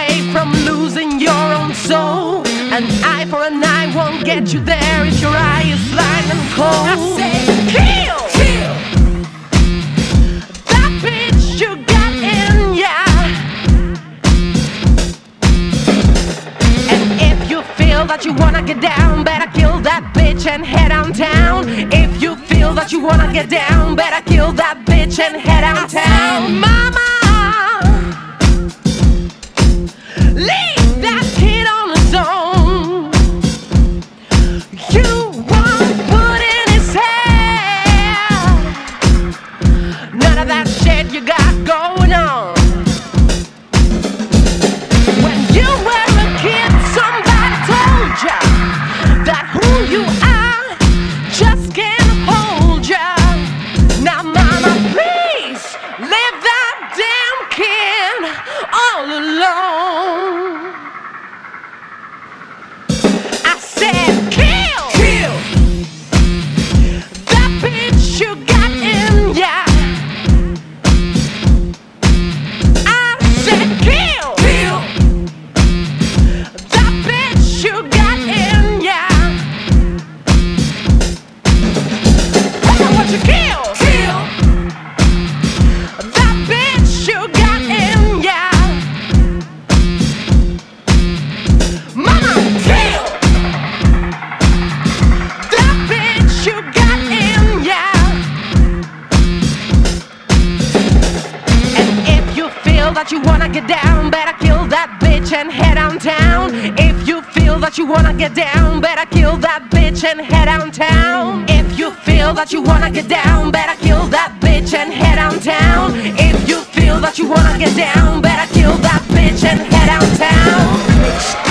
away from losing your own soul. An eye for an eye won't get you there if your eye is blind and cold. I say, kill! That bitch you got in ya. And if you feel that you wanna get down, better kill that bitch and head on town. If you feel that you wanna get down, better kill that bitch and head on town. Mama! Leave that you wanna get down, better kill that bitch and head downtown. If you feel that you wanna get down, better kill that bitch and head downtown. If you feel that you wanna get down, better kill that bitch and head downtown.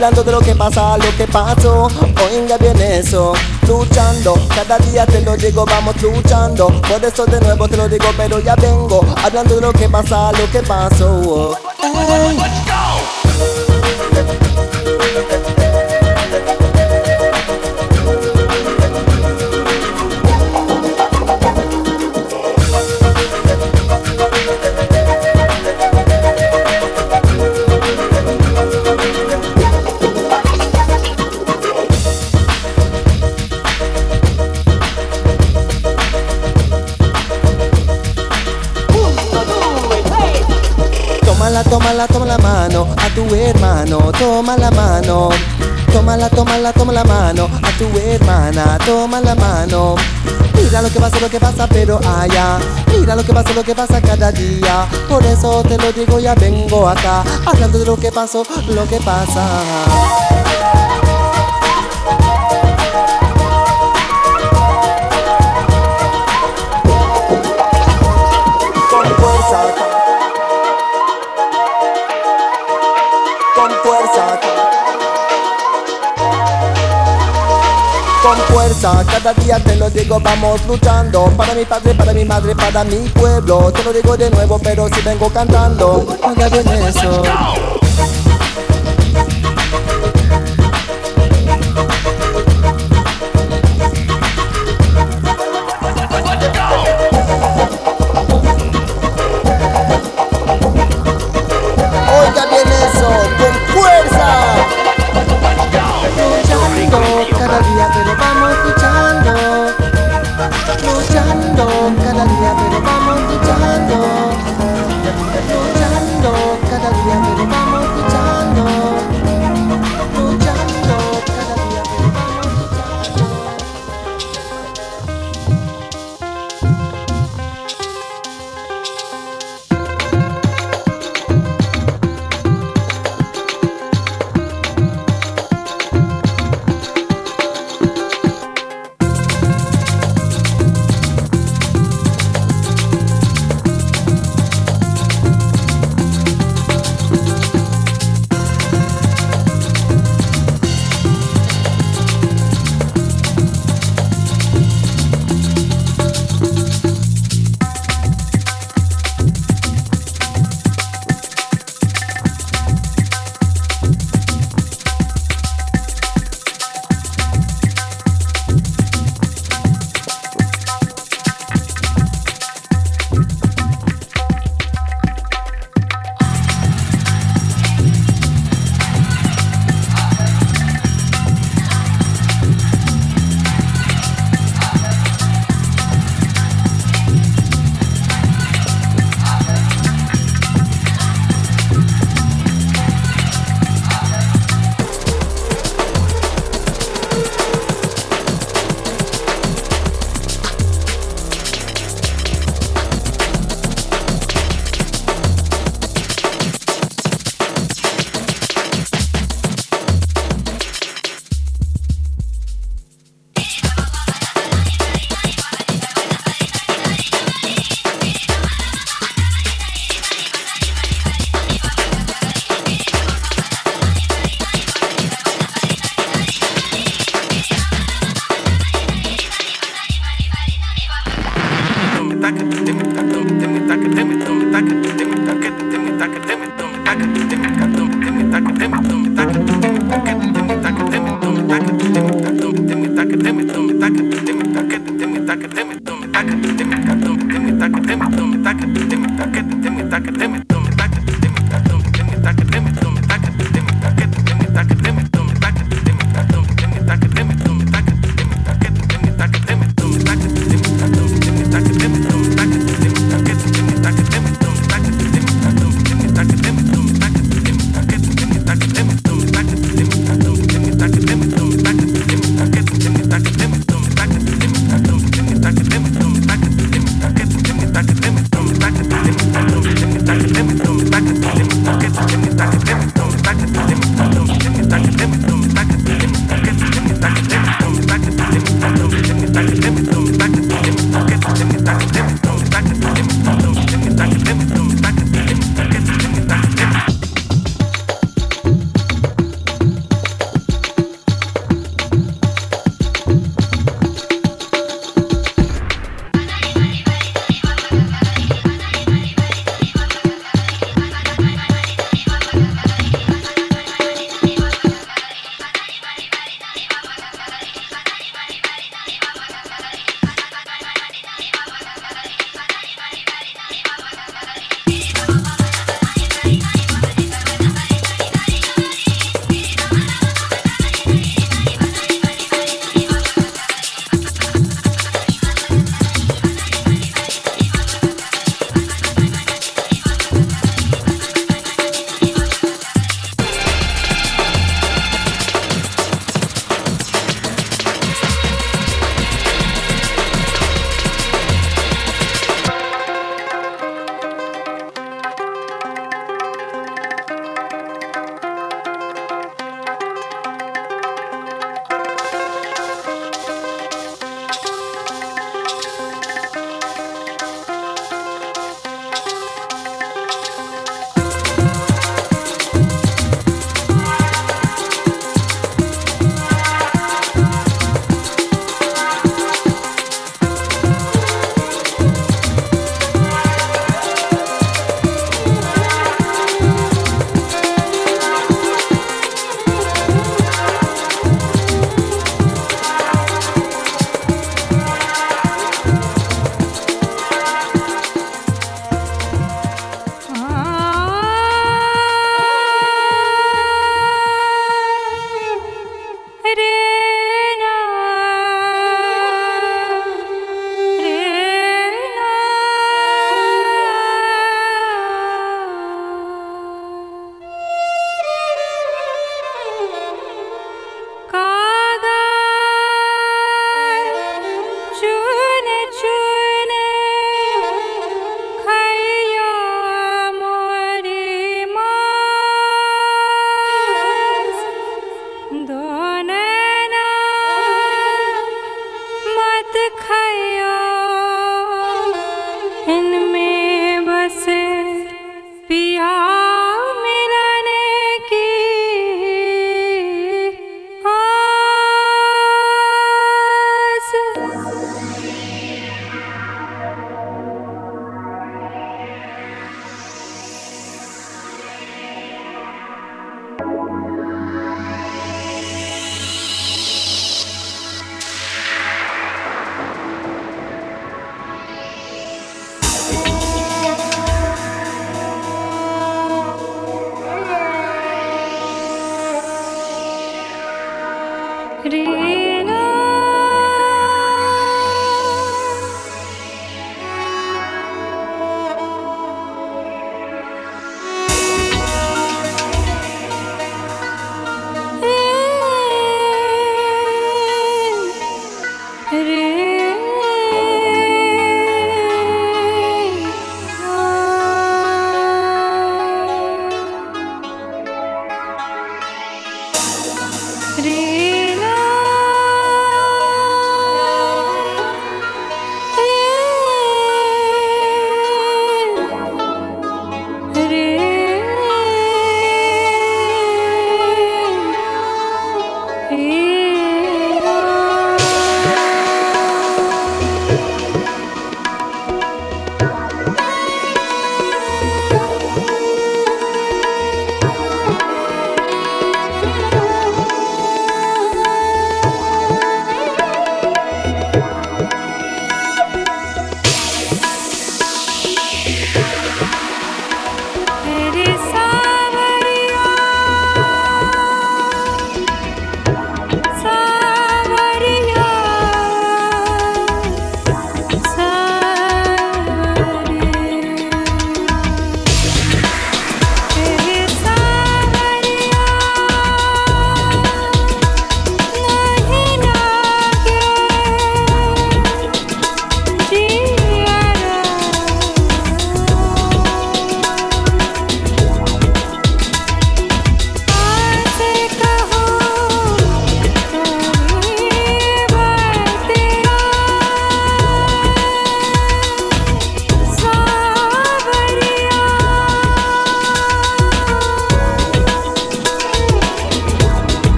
Hablando de lo que pasa, lo que pasó. Oiga bien eso, luchando. Cada día te lo digo, vamos luchando. Por eso de nuevo te lo digo, pero ya vengo hablando de lo que pasa, lo que pasó. Toma la mano. Tómala, tómala, toma la mano a tu hermana, toma la mano. Mira lo que pasa, lo que pasa, pero allá. Mira lo que pasa, lo que pasa cada día. Por eso te lo digo, ya vengo acá, hablando de lo que pasó, lo que pasa. Fuerza, cada día te lo digo, vamos luchando. Para mi padre, para mi madre, para mi pueblo. Te lo digo de nuevo, pero si vengo cantando. Bien eso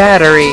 battery.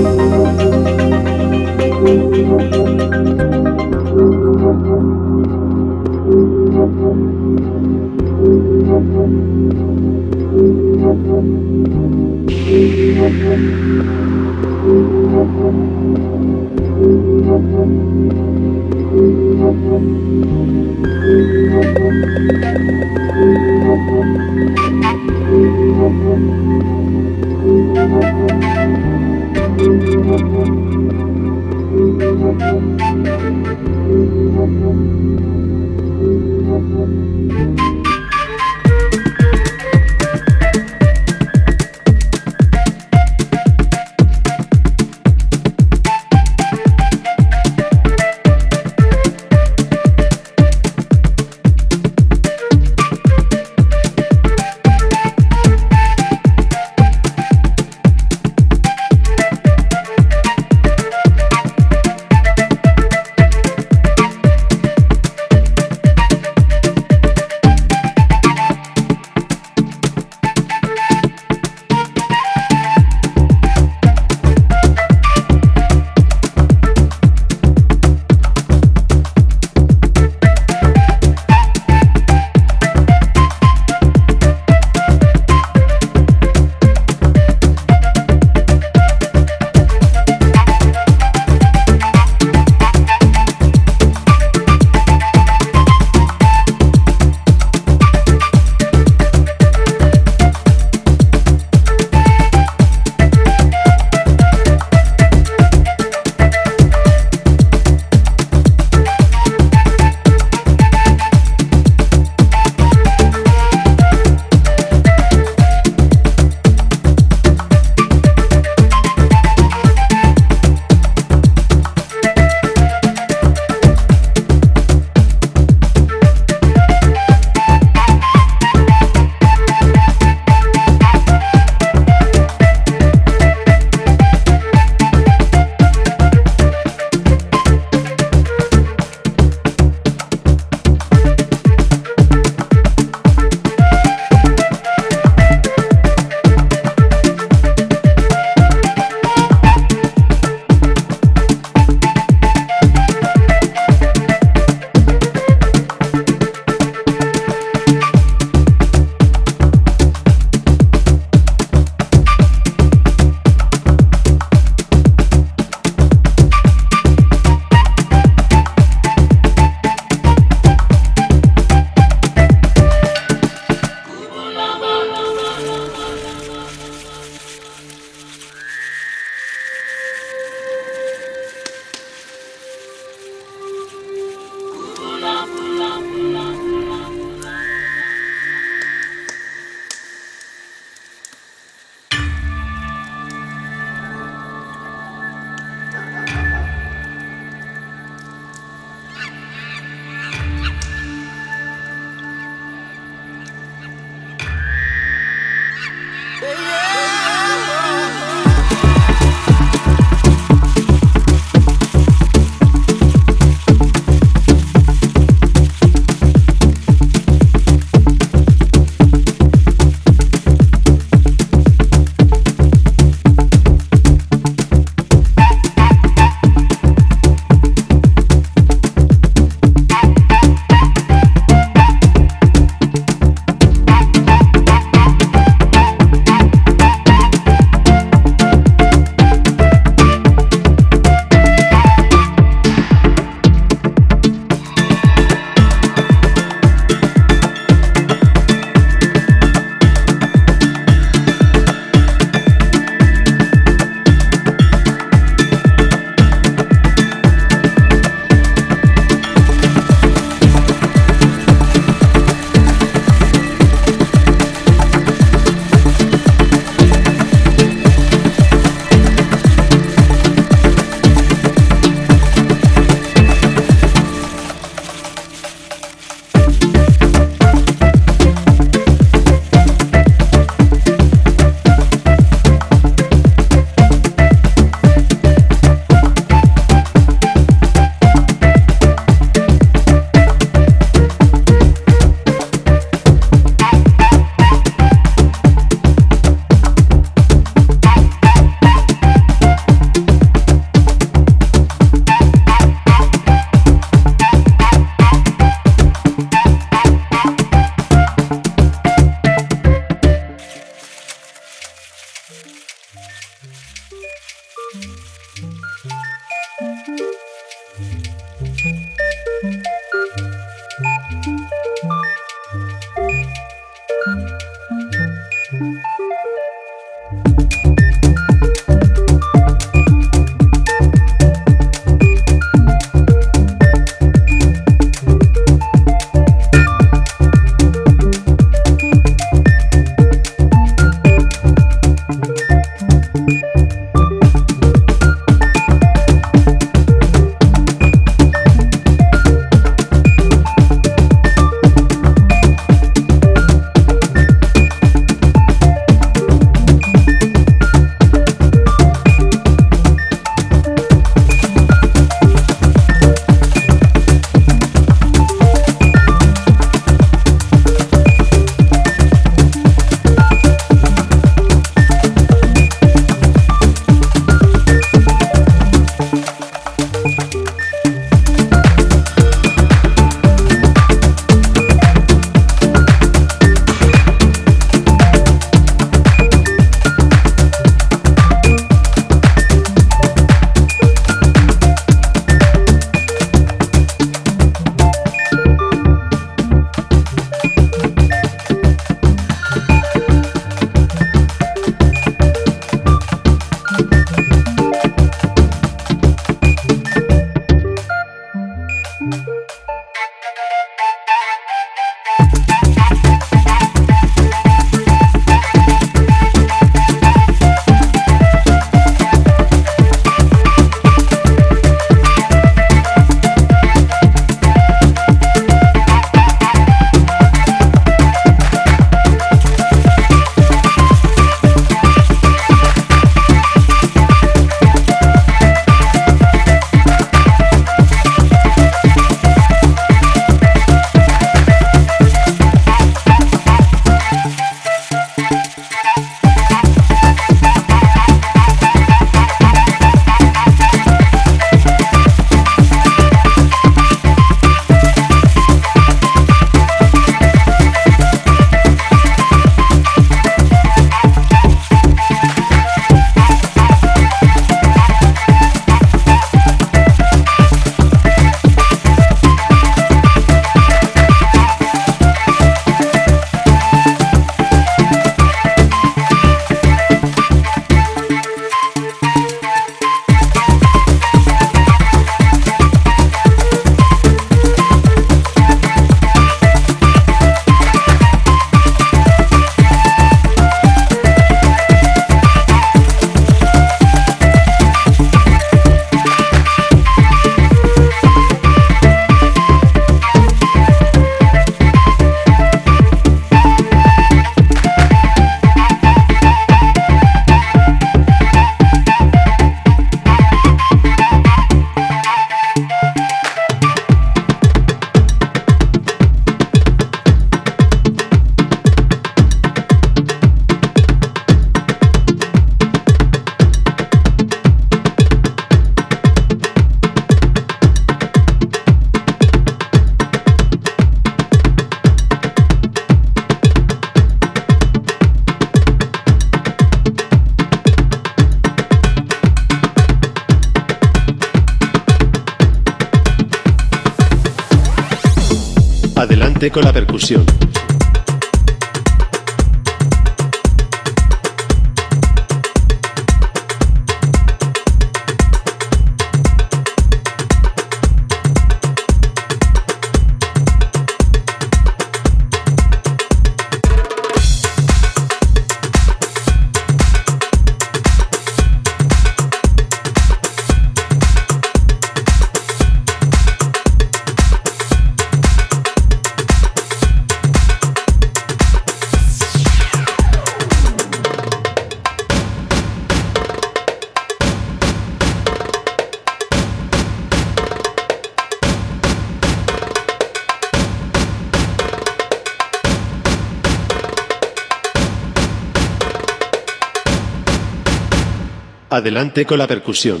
Adelante con la percusión.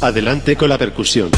Adelante con la percusión.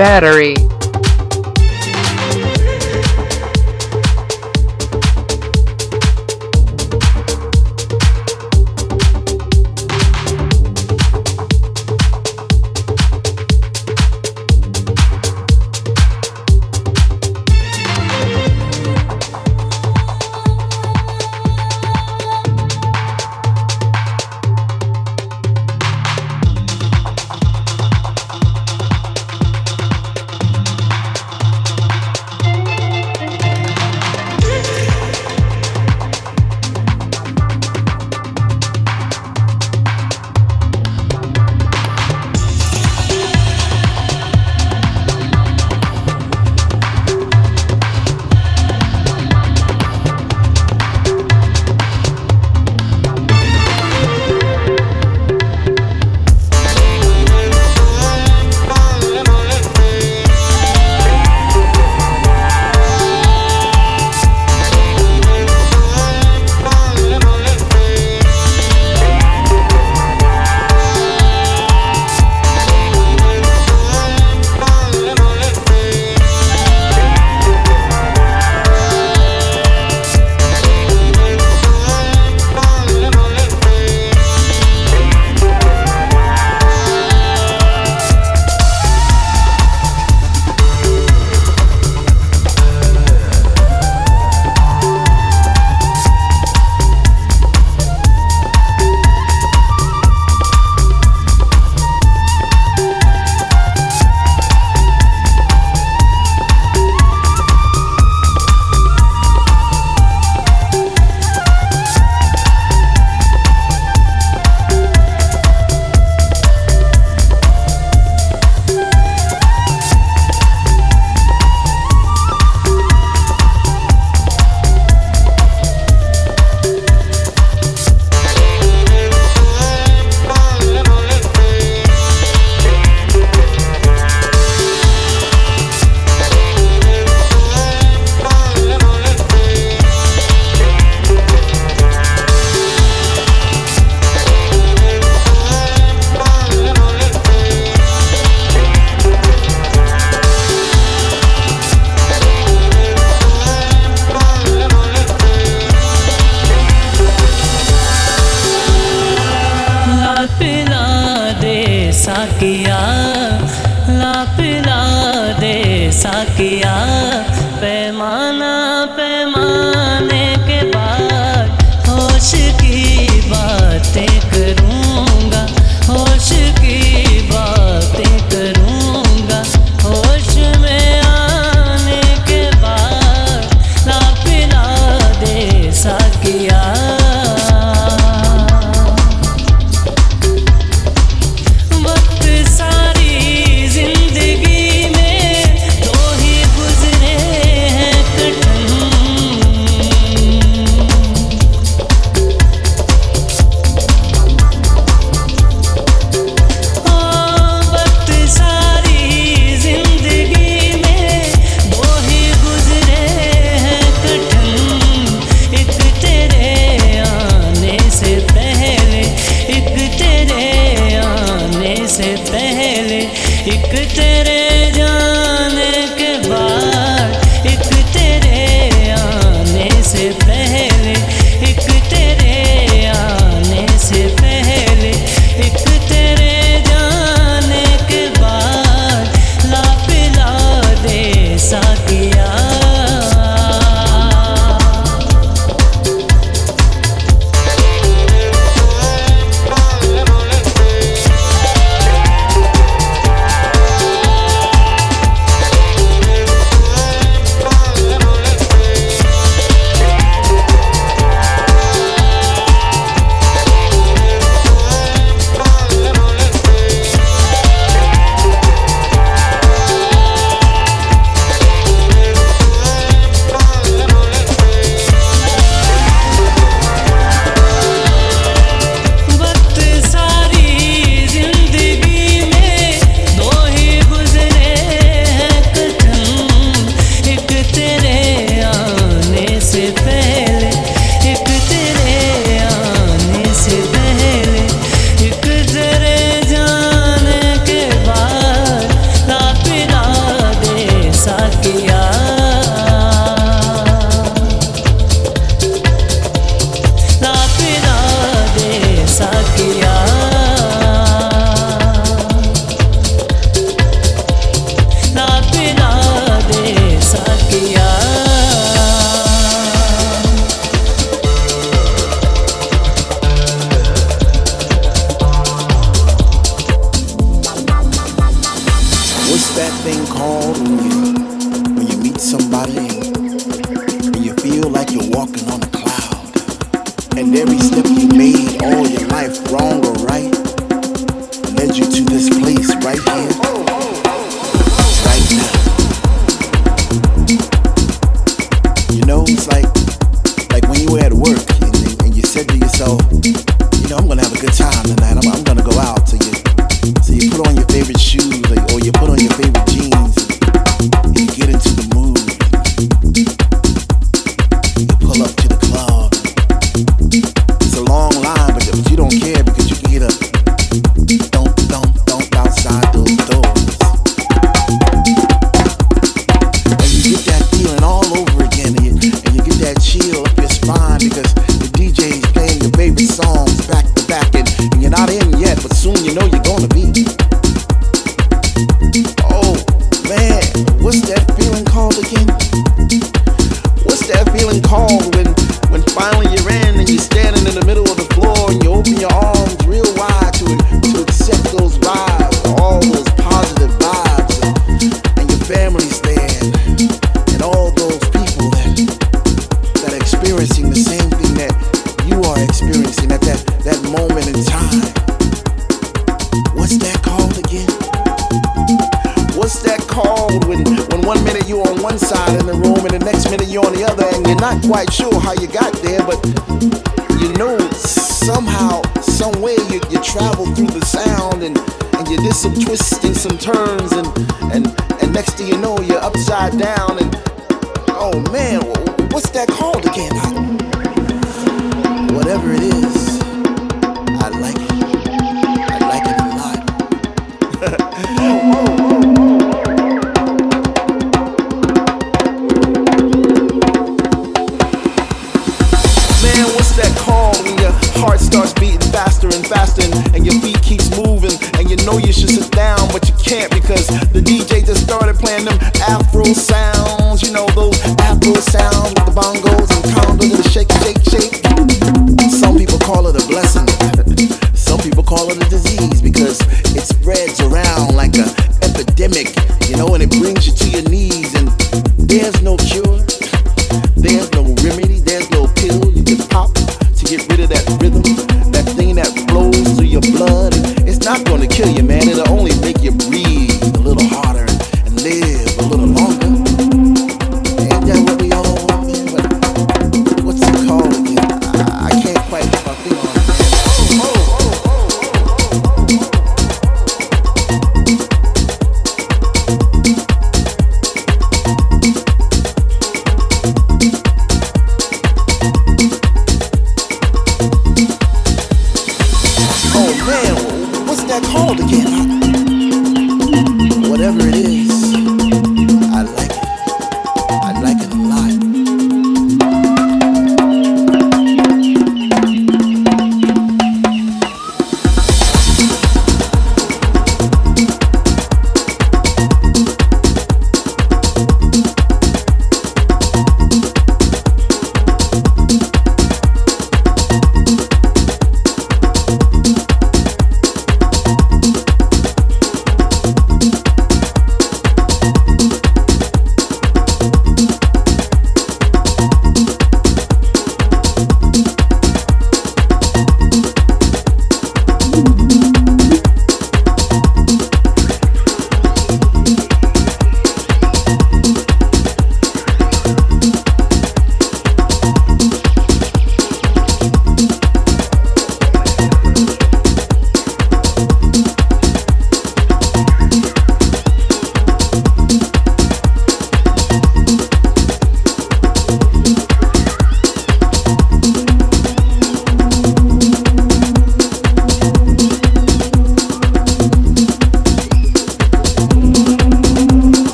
Battery,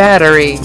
battery,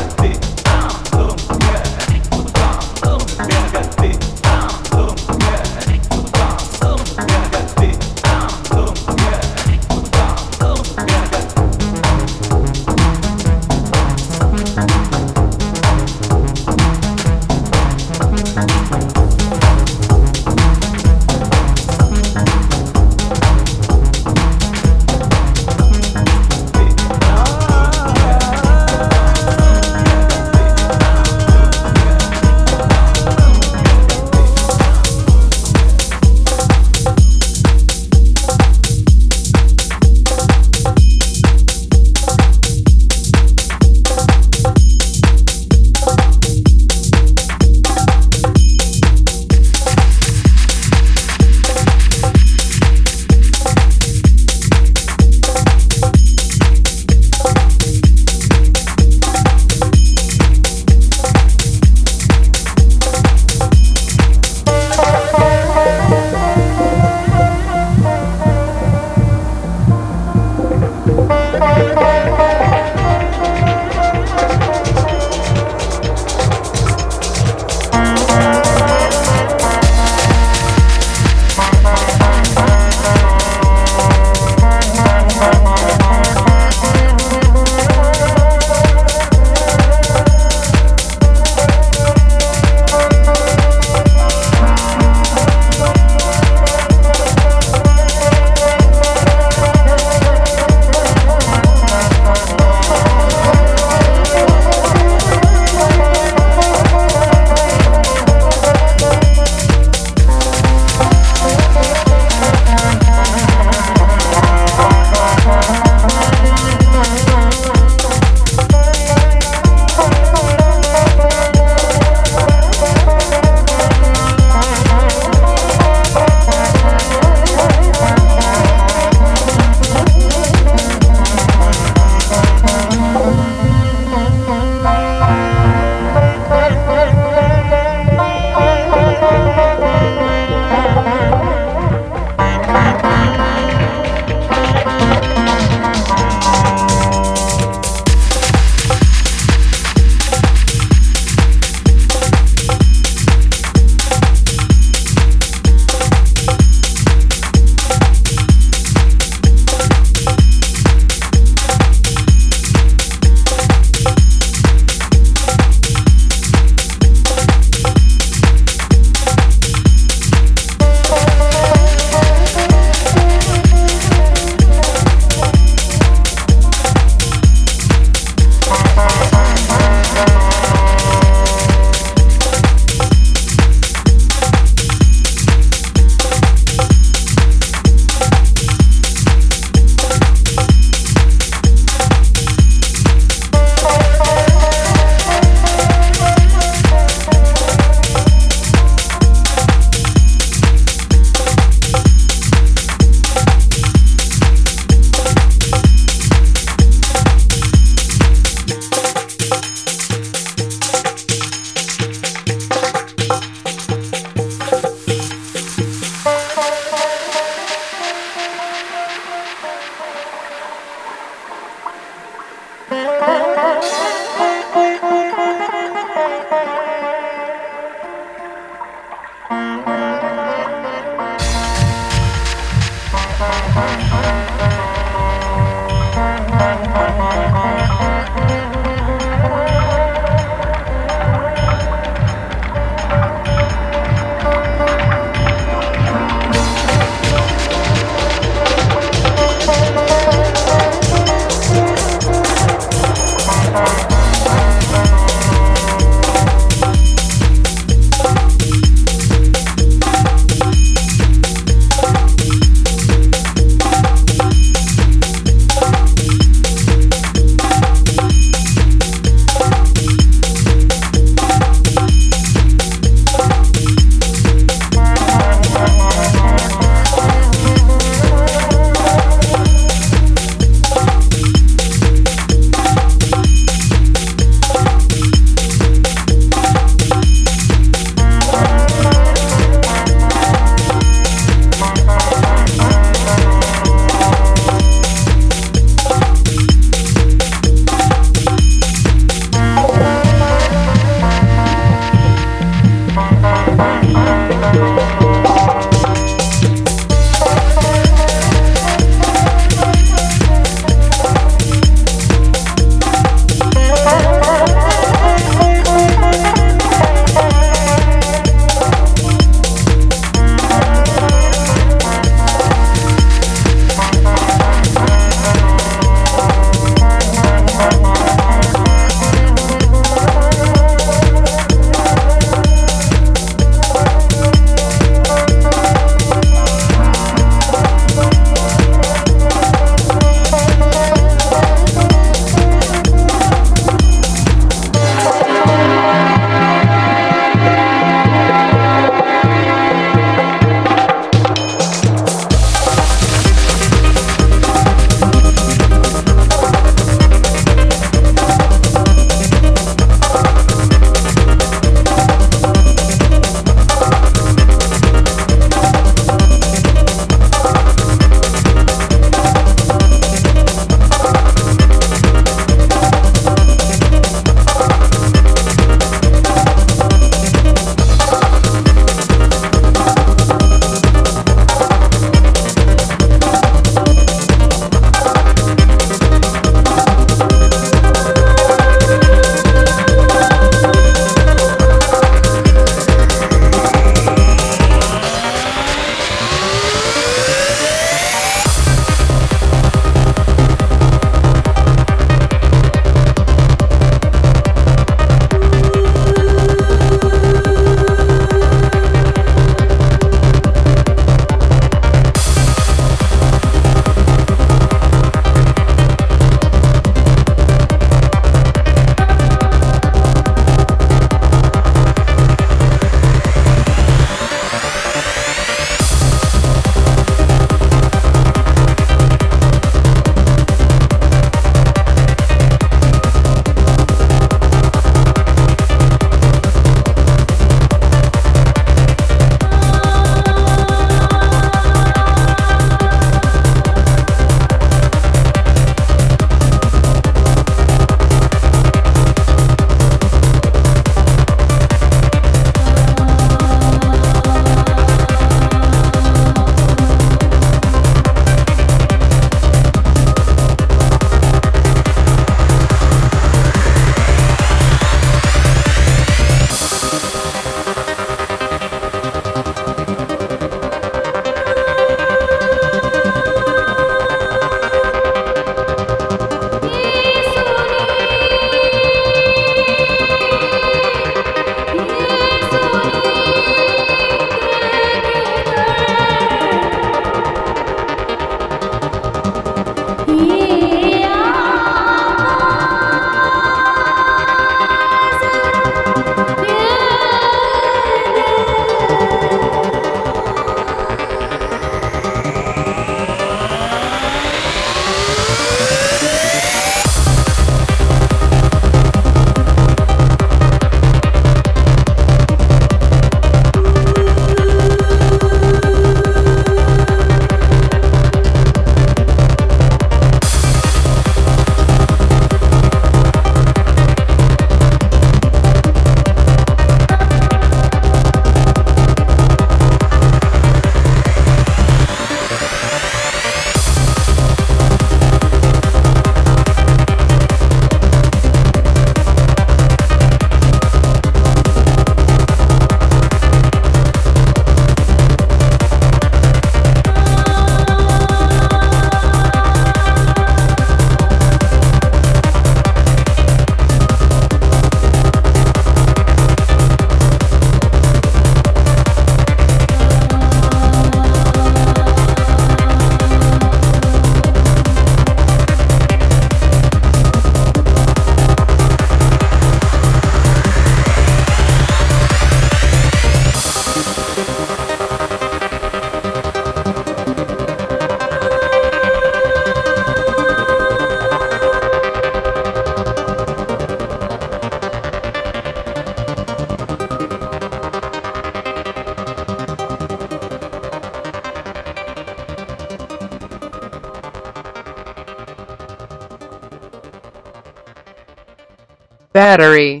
battery